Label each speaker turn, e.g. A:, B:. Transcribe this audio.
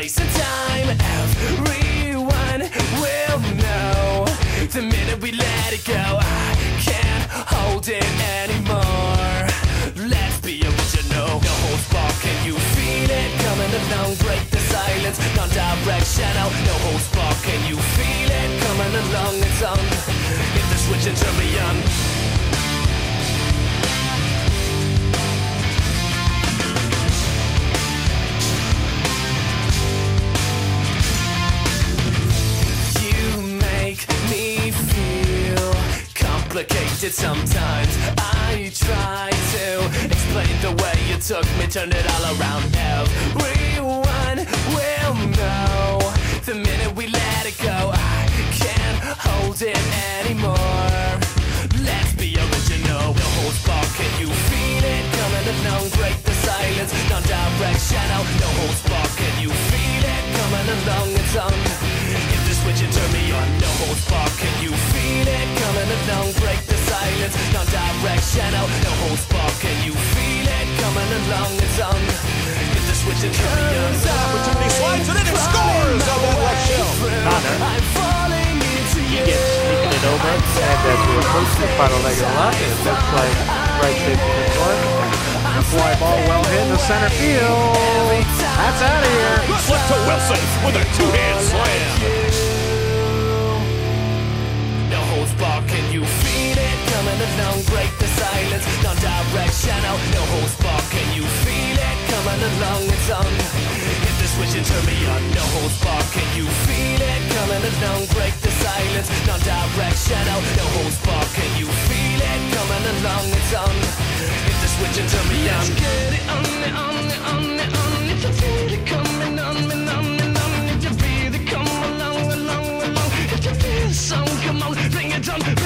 A: place and time. Everyone will know the minute we let it go. I can't hold it anymore. Let's be original. No holds barred. Can you feel it coming along? Break the silence. Non-directional. No holds barred. Can you feel it coming along? It's on. Hit the switch and turn me on. Complicated sometimes. I try to explain the way you took me, turned it all around. Everyone will know the minute we let it go. I can't hold it anymore. Let's be original. Holds barred. Can you feel it coming along? Break the silence. Non-directional. No holds barred. Can you feel it coming along? It's on. Hit the switch and turn me on. No holds barred. Can you feel it coming along? Break switch and turn me on.
B: Opportunity slides and then he scores oh, on that left shell.
C: Connor.
A: I'm falling into
C: He gets sneaking it over, and as we approach the final leg of the lap, it looks like right safety is short.
B: The fly ball well hit in the center field. That's out of here.
D: Good luck to Wilson with a two-hand slam.
A: No holds barred, can you feel it? Coming along, break the silence. Non-directional, no holds barred, it? Coming break the silence. Non-directional, no holds barred, can you feel it? Coming along, it's on. Hit the switch and turn me on. get it on, it on, it on, it on. If you feel it coming on, me on, on. If you feel it come along, along, along. If you feel the song, come on, bring it on, bring it on.